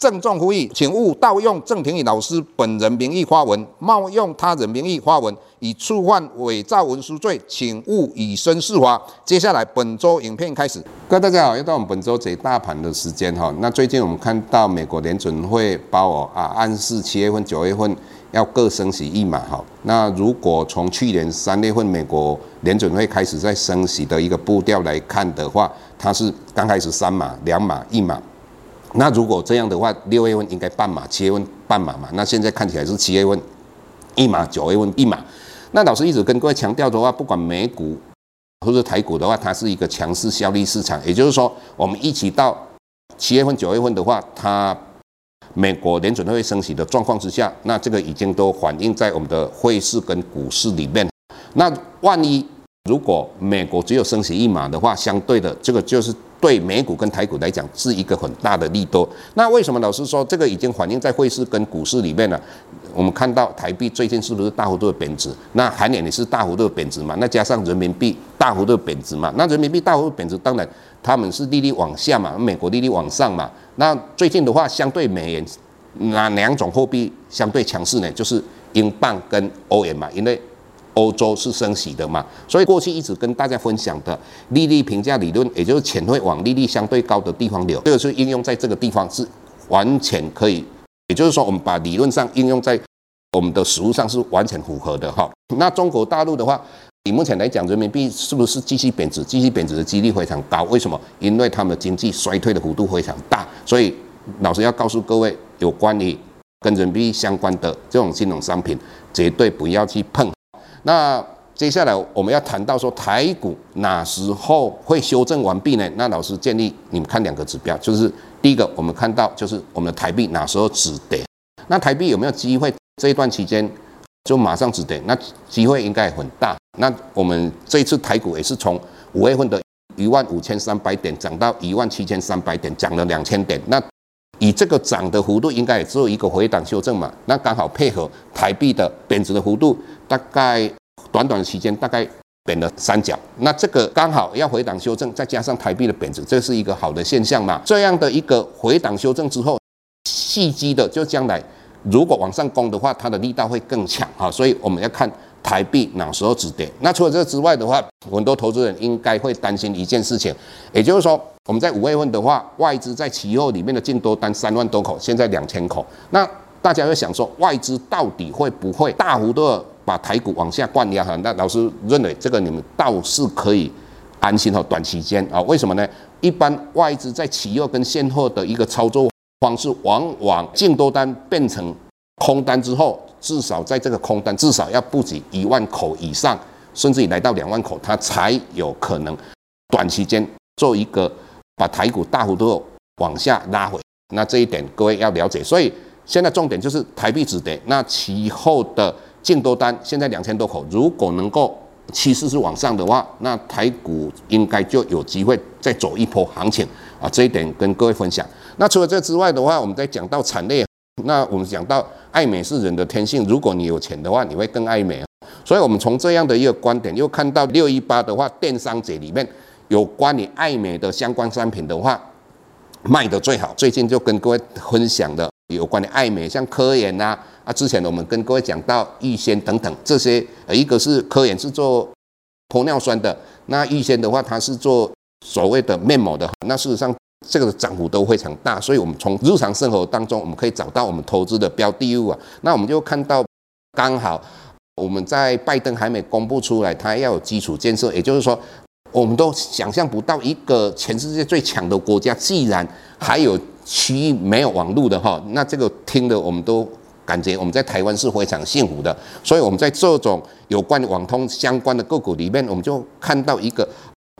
郑重呼吁，请勿盗用郑庭宇老师本人名义发文，冒用他人名义发文，以触犯伪造文书罪，请勿以身试法。接下来本周影片开始，各位大家好，又到我们本周解大盘的时间哈。那最近我们看到美国联准会包哦啊暗示七月份、九月份要各升息一码哈。那如果从去年三月份美国联准会开始在升息的一个步调来看的话，它是刚开始三码、两码、一码。那如果这样的话，六月份应该半码，七月份半码嘛。那现在看起来是七月份一码，九月份一码。那老师一直跟各位强调的话，不管美股或者台股的话，它是一个强势效力市场。也就是说，我们一起到七月份、九月份的话，它美国联准会升息的状况之下，那这个已经都反映在我们的汇市跟股市里面。那万一如果美国只有升息一码的话，相对的这个就是。对美股跟台股来讲是一个很大的利多。那为什么老师说这个已经反映在汇市跟股市里面了？我们看到台币最近是不是大幅度的贬值？那韩元也是大幅度的贬值嘛？那加上人民币大幅度的贬值嘛？那人民币大幅度贬值，当然他们是利率往下嘛，美国利率往上嘛。那最近的话，相对美元哪两种货币相对强势呢？就是英镑跟欧元嘛，因为。欧洲是升息的嘛，所以过去一直跟大家分享的利率评价理论，也就是钱会往利率相对高的地方流，这个是应用在这个地方是完全可以，也就是说我们把理论上应用在我们的实务上是完全符合的哈。那中国大陆的话，以目前来讲，人民币是不是继续贬值？继续贬值的几率非常高。为什么？因为他们的经济衰退的幅度非常大。所以老师要告诉各位，有关于跟人民币相关的这种金融商品，绝对不要去碰。那接下来我们要谈到说台股哪时候会修正完毕呢？那老师建议你们看两个指标，就是第一个我们看到就是我们的台币哪时候止跌？那台币有没有机会这一段期间就马上止跌？那机会应该很大。那我们这一次台股也是从五月份的一万五千三百点涨到一万七千三百点，涨了两千点。那以这个涨的幅度，应该也只有一个回档修正嘛？那刚好配合台币的贬值的幅度。大概短短的时间，大概贬了三角，那这个刚好要回档修正，再加上台币的贬值，这是一个好的现象嘛？这样的一个回档修正之后，蓄积的就将来如果往上攻的话，它的力道会更强哈。所以我们要看台币哪时候止跌。那除了这之外的话，很多投资人应该会担心一件事情，也就是说我们在五月份的话，外资在期货里面的净多单三万多口，现在两千口，那大家会想说，外资到底会不会大幅度把台股往下灌压哈，那老师认为这个你们倒是可以安心哈，短期间啊，为什么呢？一般外资在期货跟现货的一个操作方式，往往净多单变成空单之后，至少在这个空单至少要布局一万口以上，甚至于来到两万口，它才有可能短期间做一个把台股大幅度往下拉回。那这一点各位要了解，所以现在重点就是台币止跌，那其后的。净多单现在两千多口，如果能够趋势是往上的话，那台股应该就有机会再走一波行情啊！这一点跟各位分享。那除了这之外的话，我们再讲到产业，那我们讲到爱美是人的天性，如果你有钱的话，你会更爱美。所以我们从这样的一个观点，又看到六一八的话，电商节里面有关于爱美的相关商品的话，卖得最好。最近就跟各位分享的有关于爱美，像科研呐。啊，之前我们跟各位讲到逸仙等等这些，呃，一个是科研是做玻尿酸的，那逸仙的话，它是做所谓的面膜的。那事实上，这个涨幅都非常大，所以我们从日常生活当中，我们可以找到我们投资的标的物啊。那我们就看到，刚好我们在拜登还没公布出来，它要有基础建设，也就是说，我们都想象不到一个全世界最强的国家，既然还有区域没有网络的哈，那这个听的我们都。感觉我们在台湾是非常幸福的。所以我们在这种有关网通相关的个股里面，我们就看到一个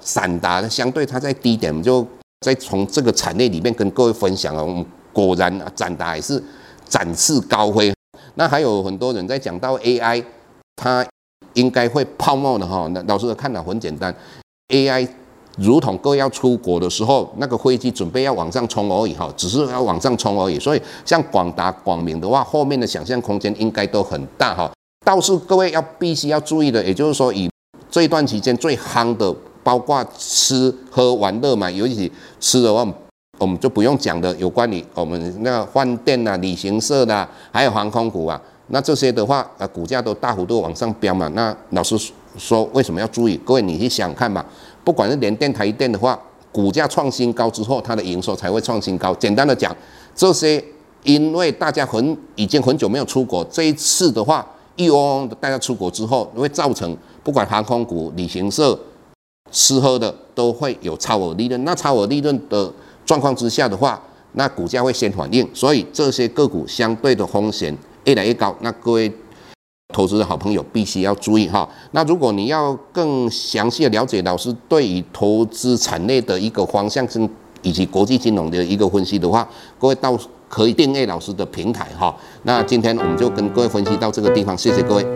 散达相对它在低点，我们就再从这个产业里面跟各位分享了。我们果然散达也是展翅高飞。那还有很多人在讲到 AI，它应该会泡沫的哈。那老师的看法很简单，AI 如同各位要出国的时候，那个飞机准备要往上冲而已哈，只是要往上冲而已。所以像广达、广明的话，后面的想象空间应该都很大哈。倒是各位要必须要注意的，也就是说以这一段期间最夯的，包括吃喝玩乐嘛，尤其吃的话。我们就不用讲的，有关于我们那个饭店啊、旅行社的，还有航空股啊，那这些的话，呃，股价都大幅度往上飙嘛。那老师说为什么要注意？各位你去想看嘛，不管是联电、台电的话，股价创新高之后，它的营收才会创新高。简单的讲，这些因为大家很已经很久没有出国，这一次的话，一窝蜂的大家出国之后，会造成不管航空股、旅行社、吃喝的都会有超额利润。那超额利润的状况之下的话，那股价会先反应，所以这些个股相对的风险越来越高。那各位投资的好朋友必须要注意哈。那如果你要更详细的了解老师对于投资产业的一个方向性以及国际金融的一个分析的话，各位到可以订阅老师的平台哈。那今天我们就跟各位分析到这个地方，谢谢各位。